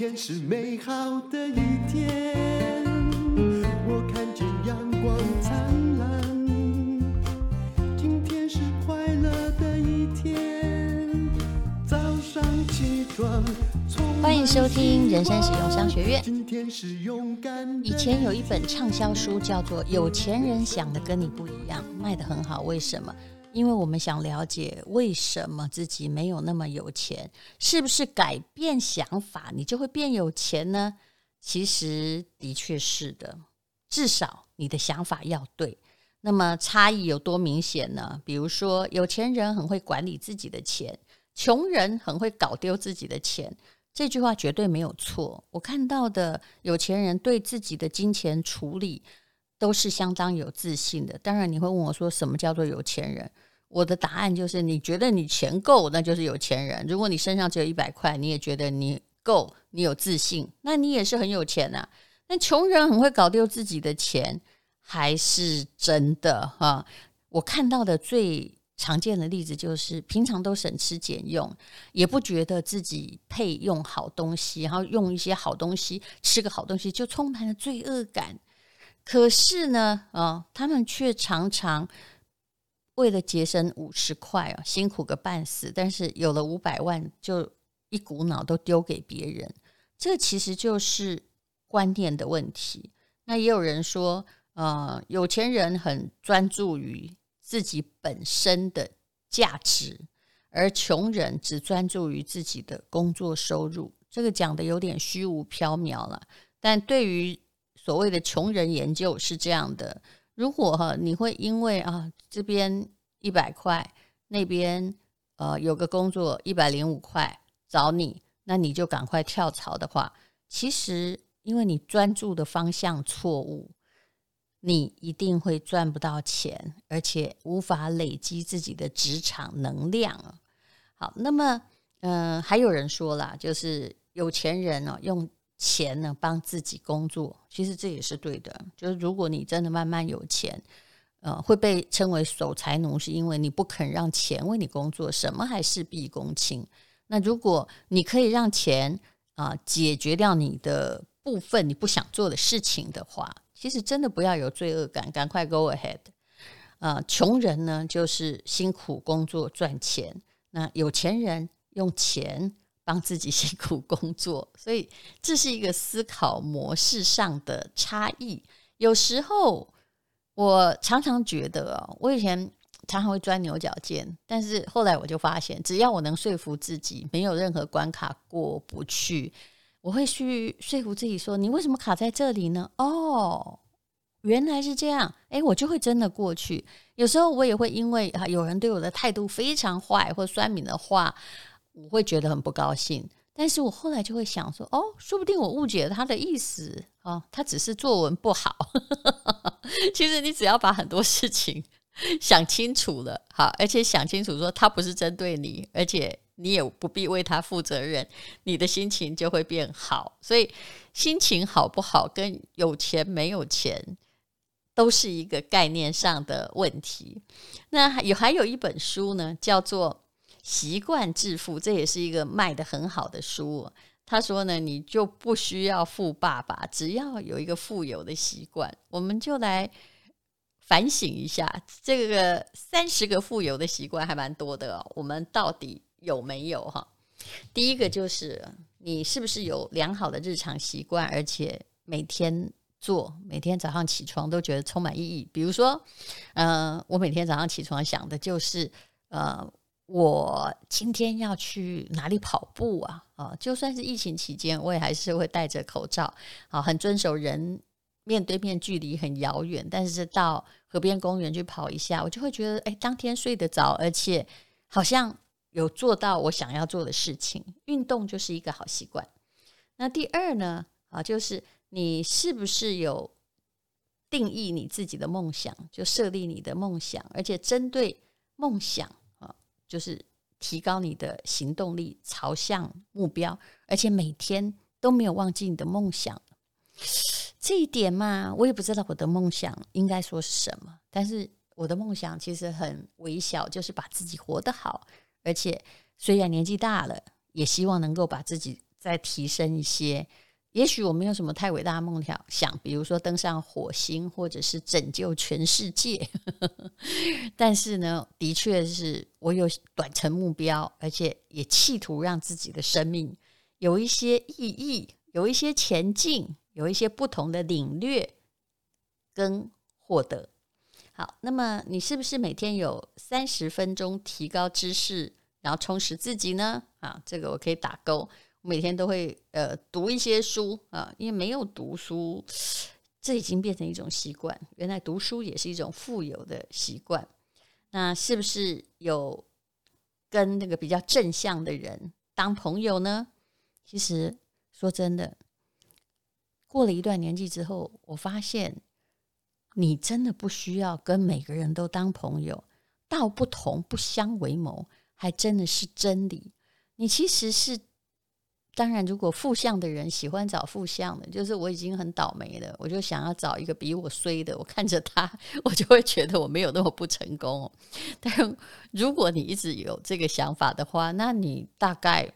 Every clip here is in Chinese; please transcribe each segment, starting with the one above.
天是美好的一天，我看见阳光灿烂。今天是快乐的一天，早上起床。欢迎收听人生使用商学院。以前有一本畅销书叫做《有钱人想的跟你不一样》，卖得很好。为什么？因为我们想了解为什么自己没有那么有钱，是不是改变想法你就会变有钱呢？其实的确是的，至少你的想法要对。那么差异有多明显呢？比如说，有钱人很会管理自己的钱，穷人很会搞丢自己的钱。这句话绝对没有错。我看到的有钱人对自己的金钱处理都是相当有自信的。当然，你会问我说，什么叫做有钱人？我的答案就是：你觉得你钱够，那就是有钱人。如果你身上只有一百块，你也觉得你够，你有自信，那你也是很有钱呐。那穷人很会搞丢自己的钱，还是真的哈？我看到的最。常见的例子就是平常都省吃俭用，也不觉得自己配用好东西，然后用一些好东西，吃个好东西就充满了罪恶感。可是呢，啊、他们却常常为了节省五十块啊，辛苦个半死，但是有了五百万就一股脑都丢给别人。这其实就是观念的问题。那也有人说，呃，有钱人很专注于。自己本身的价值，而穷人只专注于自己的工作收入，这个讲的有点虚无缥缈了。但对于所谓的穷人研究是这样的：如果哈你会因为啊这边一百块，那边呃有个工作一百零五块找你，那你就赶快跳槽的话，其实因为你专注的方向错误。你一定会赚不到钱，而且无法累积自己的职场能量。好，那么，嗯、呃，还有人说了，就是有钱人哦，用钱呢帮自己工作，其实这也是对的。就是如果你真的慢慢有钱，呃，会被称为守财奴，是因为你不肯让钱为你工作，什么还事必躬亲。那如果你可以让钱啊、解决掉你的部分你不想做的事情的话。其实真的不要有罪恶感，赶快 go ahead。啊、呃，穷人呢就是辛苦工作赚钱，那有钱人用钱帮自己辛苦工作，所以这是一个思考模式上的差异。有时候我常常觉得啊，我以前常常会钻牛角尖，但是后来我就发现，只要我能说服自己，没有任何关卡过不去。我会去说服自己说：“你为什么卡在这里呢？”哦，原来是这样。诶，我就会真的过去。有时候我也会因为啊，有人对我的态度非常坏或酸敏的话，我会觉得很不高兴。但是我后来就会想说：“哦，说不定我误解了他的意思哦，他只是作文不好。”其实你只要把很多事情想清楚了，好，而且想清楚说他不是针对你，而且。你也不必为他负责任，你的心情就会变好。所以，心情好不好跟有钱没有钱都是一个概念上的问题。那还有还有一本书呢，叫做《习惯致富》，这也是一个卖得很好的书。他说呢，你就不需要富爸爸，只要有一个富有的习惯。我们就来反省一下，这个三十个富有的习惯还蛮多的。我们到底？有没有哈？第一个就是你是不是有良好的日常习惯，而且每天做，每天早上起床都觉得充满意义。比如说，呃，我每天早上起床想的就是，呃，我今天要去哪里跑步啊？啊，就算是疫情期间，我也还是会戴着口罩，啊，很遵守人面对面距离很遥远，但是到河边公园去跑一下，我就会觉得，哎，当天睡得着，而且好像。有做到我想要做的事情，运动就是一个好习惯。那第二呢？啊，就是你是不是有定义你自己的梦想，就设立你的梦想，而且针对梦想，就是提高你的行动力，朝向目标，而且每天都没有忘记你的梦想。这一点嘛，我也不知道我的梦想应该说是什么，但是我的梦想其实很微小，就是把自己活得好。而且虽然年纪大了，也希望能够把自己再提升一些。也许我没有什么太伟大的梦想，想比如说登上火星，或者是拯救全世界。但是呢，的确是我有短程目标，而且也企图让自己的生命有一些意义，有一些前进，有一些不同的领略跟获得。好，那么你是不是每天有三十分钟提高知识，然后充实自己呢？啊，这个我可以打勾。每天都会呃读一些书啊，因为没有读书，这已经变成一种习惯。原来读书也是一种富有的习惯。那是不是有跟那个比较正向的人当朋友呢？其实说真的，过了一段年纪之后，我发现你真的不需要跟每个人都当朋友。道不同不相为谋，还真的是真理。你其实是。当然，如果负向的人喜欢找负向的，就是我已经很倒霉了，我就想要找一个比我衰的。我看着他，我就会觉得我没有那么不成功。但如果你一直有这个想法的话，那你大概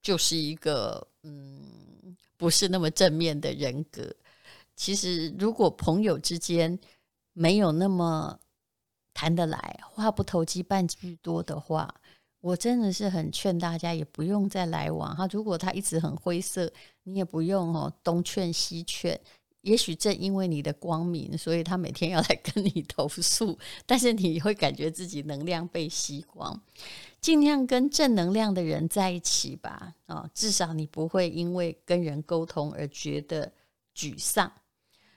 就是一个嗯，不是那么正面的人格。其实，如果朋友之间没有那么谈得来，话不投机半句多的话。我真的是很劝大家，也不用再来往哈。如果他一直很灰色，你也不用哦东劝西劝。也许正因为你的光明，所以他每天要来跟你投诉，但是你会感觉自己能量被吸光。尽量跟正能量的人在一起吧，啊，至少你不会因为跟人沟通而觉得沮丧。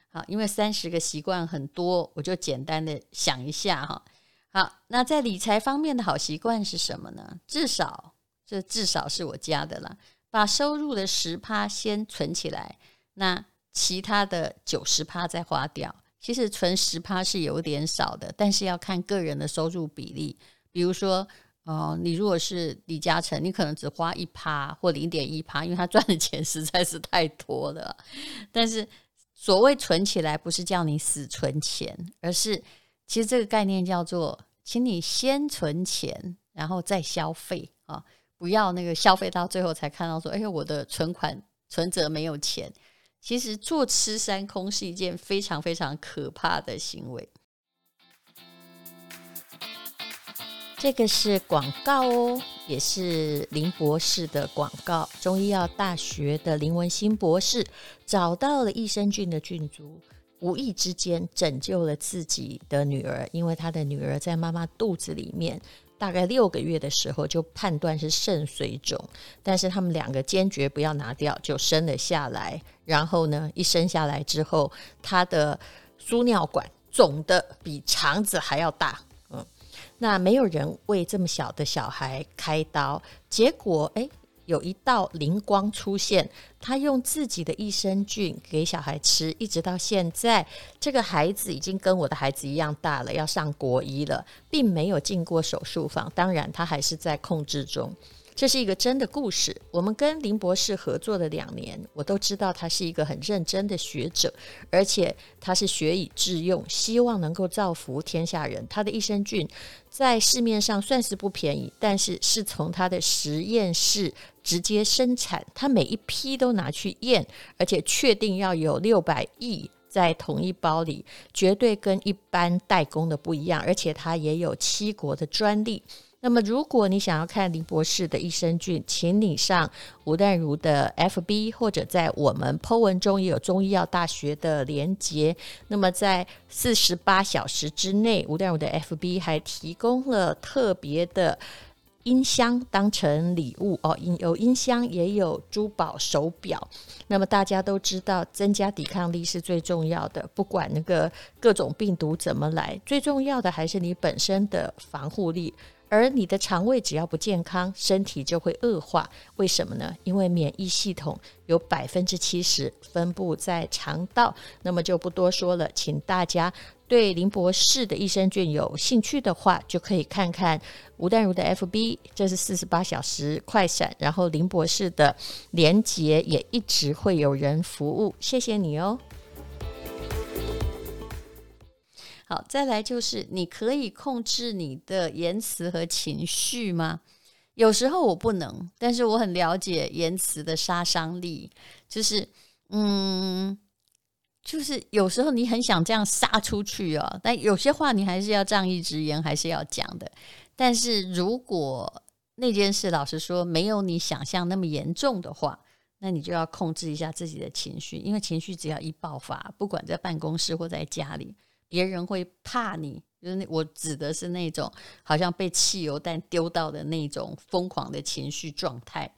好，因为三十个习惯很多，我就简单的想一下哈。好，那在理财方面的好习惯是什么呢？至少这至少是我家的啦，把收入的十趴先存起来，那其他的九十趴再花掉。其实存十趴是有点少的，但是要看个人的收入比例。比如说，哦、你如果是李嘉诚，你可能只花一趴或零点一趴，因为他赚的钱实在是太多了。但是所谓存起来，不是叫你死存钱，而是。其实这个概念叫做，请你先存钱，然后再消费啊，不要那个消费到最后才看到说，哎，我的存款存折没有钱。其实坐吃山空是一件非常非常可怕的行为。这个是广告哦，也是林博士的广告。中医药大学的林文新博士找到了益生菌的菌株。无意之间拯救了自己的女儿，因为他的女儿在妈妈肚子里面大概六个月的时候就判断是肾水肿，但是他们两个坚决不要拿掉，就生了下来。然后呢，一生下来之后，他的输尿管肿得比肠子还要大。嗯，那没有人为这么小的小孩开刀，结果诶。有一道灵光出现，他用自己的益生菌给小孩吃，一直到现在，这个孩子已经跟我的孩子一样大了，要上国医了，并没有进过手术房，当然他还是在控制中。这是一个真的故事。我们跟林博士合作了两年，我都知道他是一个很认真的学者，而且他是学以致用，希望能够造福天下人。他的益生菌在市面上算是不便宜，但是是从他的实验室直接生产，他每一批都拿去验，而且确定要有六百亿在同一包里，绝对跟一般代工的不一样，而且他也有七国的专利。那么，如果你想要看林博士的益生菌，请你上吴淡如的 FB，或者在我们 Po 文中也有中医药大学的连接。那么，在四十八小时之内，吴淡如的 FB 还提供了特别的音箱当成礼物哦，有音箱也有珠宝手表。那么大家都知道，增加抵抗力是最重要的，不管那个各种病毒怎么来，最重要的还是你本身的防护力。而你的肠胃只要不健康，身体就会恶化。为什么呢？因为免疫系统有百分之七十分布在肠道。那么就不多说了，请大家对林博士的益生菌有兴趣的话，就可以看看吴淡如的 FB，这是四十八小时快闪。然后林博士的连结也一直会有人服务。谢谢你哦。好，再来就是你可以控制你的言辞和情绪吗？有时候我不能，但是我很了解言辞的杀伤力，就是嗯，就是有时候你很想这样杀出去哦，但有些话你还是要仗义执言，还是要讲的。但是如果那件事老实说没有你想象那么严重的话，那你就要控制一下自己的情绪，因为情绪只要一爆发，不管在办公室或在家里，别人会怕你。就是我指的是那种好像被汽油弹丢到的那种疯狂的情绪状态。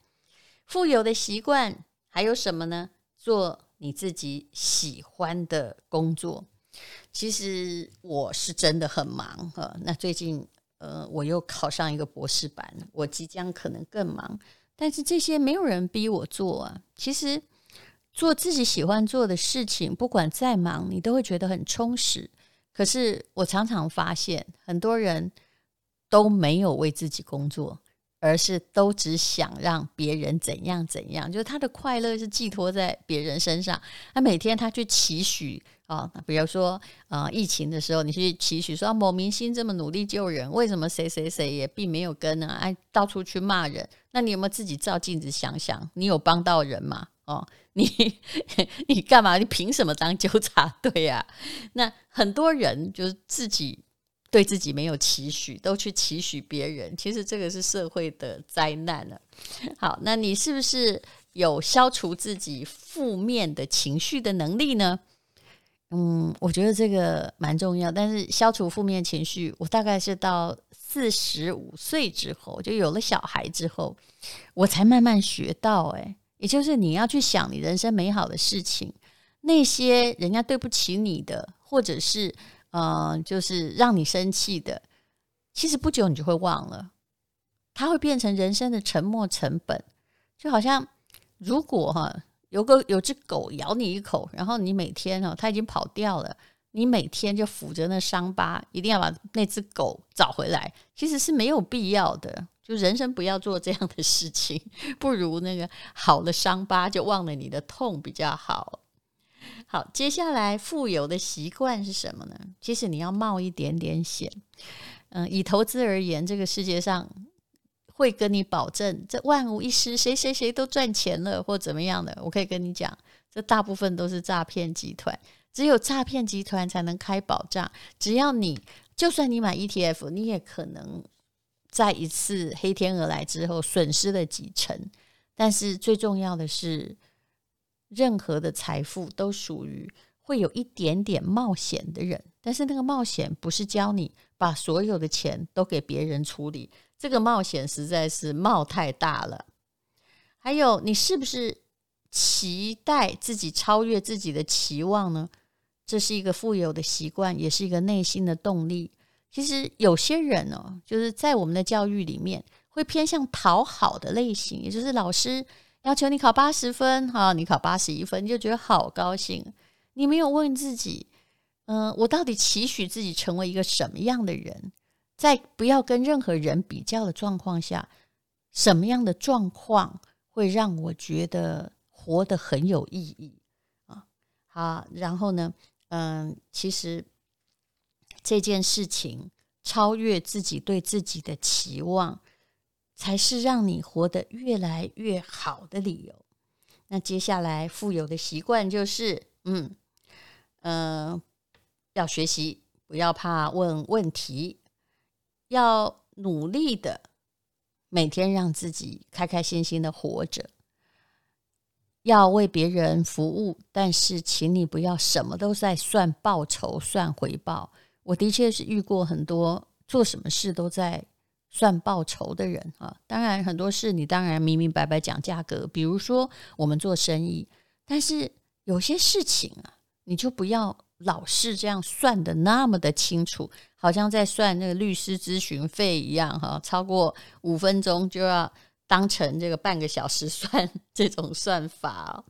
富有的习惯还有什么呢？做你自己喜欢的工作。其实我是真的很忙哈。那最近呃，我又考上一个博士班，我即将可能更忙。但是这些没有人逼我做啊。其实做自己喜欢做的事情，不管再忙，你都会觉得很充实。可是我常常发现，很多人都没有为自己工作，而是都只想让别人怎样怎样。就是他的快乐是寄托在别人身上。他每天他去期许啊，比如说啊，疫情的时候，你去期许说某明星这么努力救人，为什么谁谁谁也并没有跟呢？哎，到处去骂人。那你有没有自己照镜子想想，你有帮到人吗？哦，你 你干嘛？你凭什么当纠察队啊？那很多人就是自己对自己没有期许，都去期许别人。其实这个是社会的灾难了。好，那你是不是有消除自己负面的情绪的能力呢？嗯，我觉得这个蛮重要。但是消除负面情绪，我大概是到四十五岁之后，就有了小孩之后，我才慢慢学到，欸。诶。也就是你要去想你人生美好的事情，那些人家对不起你的，或者是嗯、呃，就是让你生气的，其实不久你就会忘了，它会变成人生的沉没成本。就好像如果哈有个有只狗咬你一口，然后你每天哦它已经跑掉了，你每天就抚着那伤疤，一定要把那只狗找回来，其实是没有必要的。就人生不要做这样的事情，不如那个好了伤疤就忘了你的痛比较好。好，接下来富有的习惯是什么呢？其实你要冒一点点险。嗯，以投资而言，这个世界上会跟你保证这万无一失，谁谁谁都赚钱了或怎么样的。我可以跟你讲，这大部分都是诈骗集团，只有诈骗集团才能开保障。只要你就算你买 ETF，你也可能。在一次黑天鹅来之后，损失了几成，但是最重要的是，任何的财富都属于会有一点点冒险的人，但是那个冒险不是教你把所有的钱都给别人处理，这个冒险实在是冒太大了。还有，你是不是期待自己超越自己的期望呢？这是一个富有的习惯，也是一个内心的动力。其实有些人哦，就是在我们的教育里面会偏向讨好的类型，也就是老师要求你考八十分，哈，你考八十一分，你就觉得好高兴。你没有问自己，嗯，我到底期许自己成为一个什么样的人？在不要跟任何人比较的状况下，什么样的状况会让我觉得活得很有意义啊？好，然后呢，嗯，其实。这件事情超越自己对自己的期望，才是让你活得越来越好的理由。那接下来富有的习惯就是，嗯嗯、要学习，不要怕问问题，要努力的每天让自己开开心心的活着，要为别人服务，但是请你不要什么都在算报酬、算回报。我的确是遇过很多做什么事都在算报酬的人啊，当然很多事你当然明明白白讲价格，比如说我们做生意，但是有些事情啊，你就不要老是这样算得那么的清楚，好像在算那个律师咨询费一样哈，超过五分钟就要当成这个半个小时算这种算法。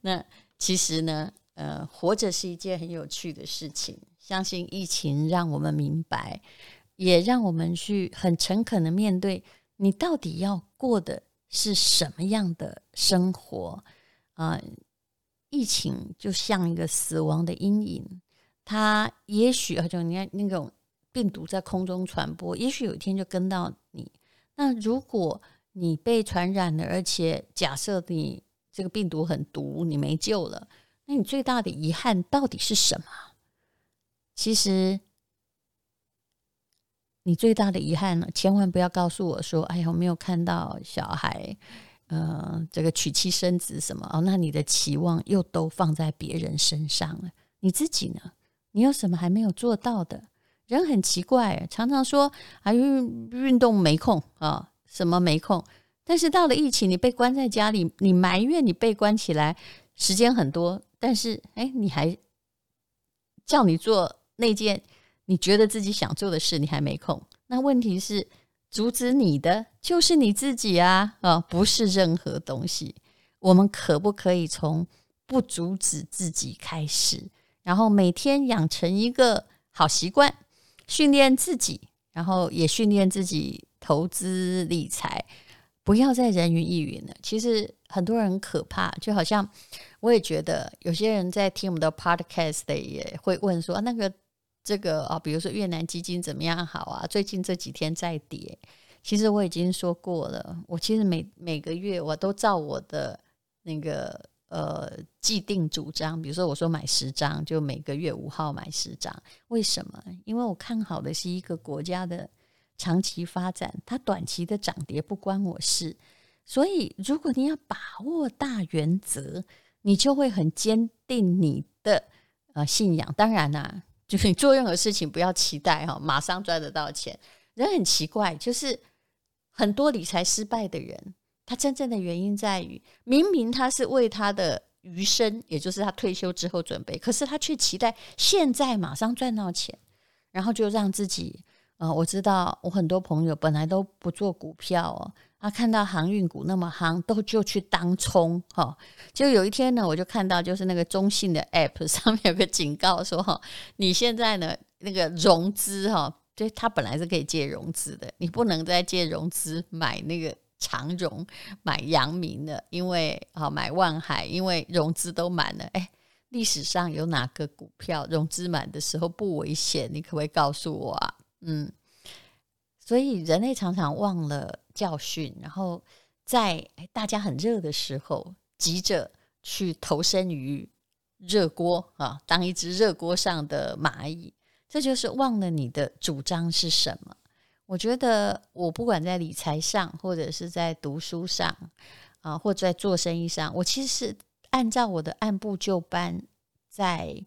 那其实呢，呃，活着是一件很有趣的事情。相信疫情让我们明白，也让我们去很诚恳的面对，你到底要过的是什么样的生活啊？疫情就像一个死亡的阴影，它也许就你看那种病毒在空中传播，也许有一天就跟到你。那如果你被传染了，而且假设你这个病毒很毒，你没救了，那你最大的遗憾到底是什么？其实，你最大的遗憾呢，千万不要告诉我说：“哎呀，我没有看到小孩，呃，这个娶妻生子什么哦。”那你的期望又都放在别人身上了。你自己呢？你有什么还没有做到的？人很奇怪，常常说啊，运运动没空啊，什么没空。但是到了疫情，你被关在家里，你埋怨你被关起来时间很多，但是哎，你还叫你做那件你觉得自己想做的事，你还没空。那问题是，阻止你的就是你自己啊，啊，不是任何东西。我们可不可以从不阻止自己开始？然后每天养成一个好习惯，训练自己，然后也训练自己投资理财，不要再人云亦云了。其实很多人很可怕，就好像我也觉得有些人在听我们的 podcast 也会问说，那个这个啊，比如说越南基金怎么样好啊？最近这几天在跌。其实我已经说过了，我其实每每个月我都照我的那个。呃，既定主张，比如说我说买十张，就每个月五号买十张。为什么？因为我看好的是一个国家的长期发展，它短期的涨跌不关我事。所以，如果你要把握大原则，你就会很坚定你的呃信仰。当然啦、就是你做任何事情不要期待哈、哦，马上赚得到钱。人很奇怪，就是很多理财失败的人。他真正的原因在于，明明他是为他的余生，也就是他退休之后准备，可是他却期待现在马上赚到钱，然后就让自己，呃，我知道我很多朋友本来都不做股票哦，他看到航运股那么夯，都就去当冲哈、就有一天呢，我就看到就是那个中信的 App 上面有个警告说哈，你现在呢那个融资哈，就他本来是可以借融资的，你不能再借融资买那个。长荣买阳明的，因为啊买万海，因为融资都满了。哎，历史上有哪个股票融资满的时候不危险？你可不可以告诉我啊？嗯，所以人类常常忘了教训，然后在大家很热的时候，急着去投身于热锅啊，当一只热锅上的蚂蚁，这就是忘了你的主张是什么。我觉得我不管在理财上，或者是在读书上，啊，或者在做生意上，我其实是按照我的按部就班在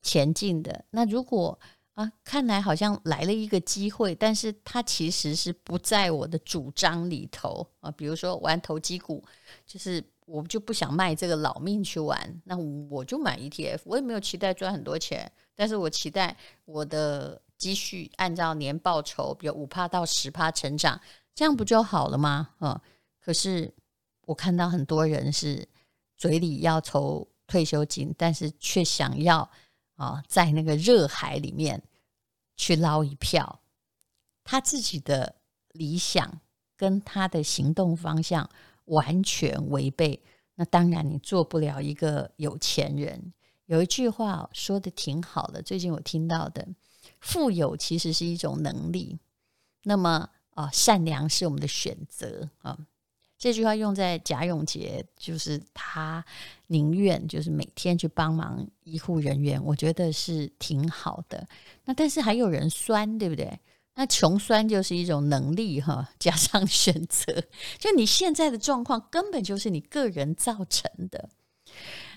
前进的。那如果啊，看来好像来了一个机会，但是它其实是不在我的主张里头啊。比如说玩投机股，就是我就不想卖这个老命去玩，那我就买 ETF，我也没有期待赚很多钱，但是我期待我的。积蓄按照年报酬，比如五趴到十趴成长，这样不就好了吗？嗯，可是我看到很多人是嘴里要筹退休金，但是却想要啊，在那个热海里面去捞一票，他自己的理想跟他的行动方向完全违背，那当然你做不了一个有钱人。有一句话说得挺好的，最近我听到的。富有其实是一种能力，那么啊，善良是我们的选择啊。这句话用在贾永杰，就是他宁愿就是每天去帮忙医护人员，我觉得是挺好的。那但是还有人酸，对不对？那穷酸就是一种能力哈，加上选择，就你现在的状况根本就是你个人造成的。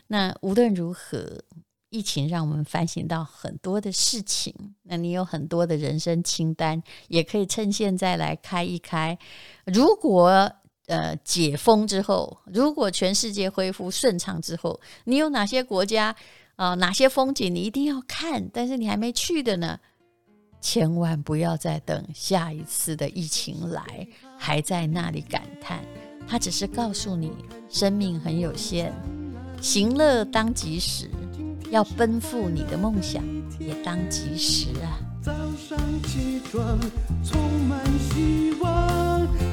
那无论如何。疫情让我们反省到很多的事情，那你有很多的人生清单，也可以趁现在来开一开。如果呃解封之后，如果全世界恢复顺畅之后，你有哪些国家啊、呃，哪些风景你一定要看，但是你还没去的呢？千万不要再等下一次的疫情来，还在那里感叹。他只是告诉你，生命很有限，行乐当及时。要奔赴你的梦想，也当及时啊！早上起床充满希望，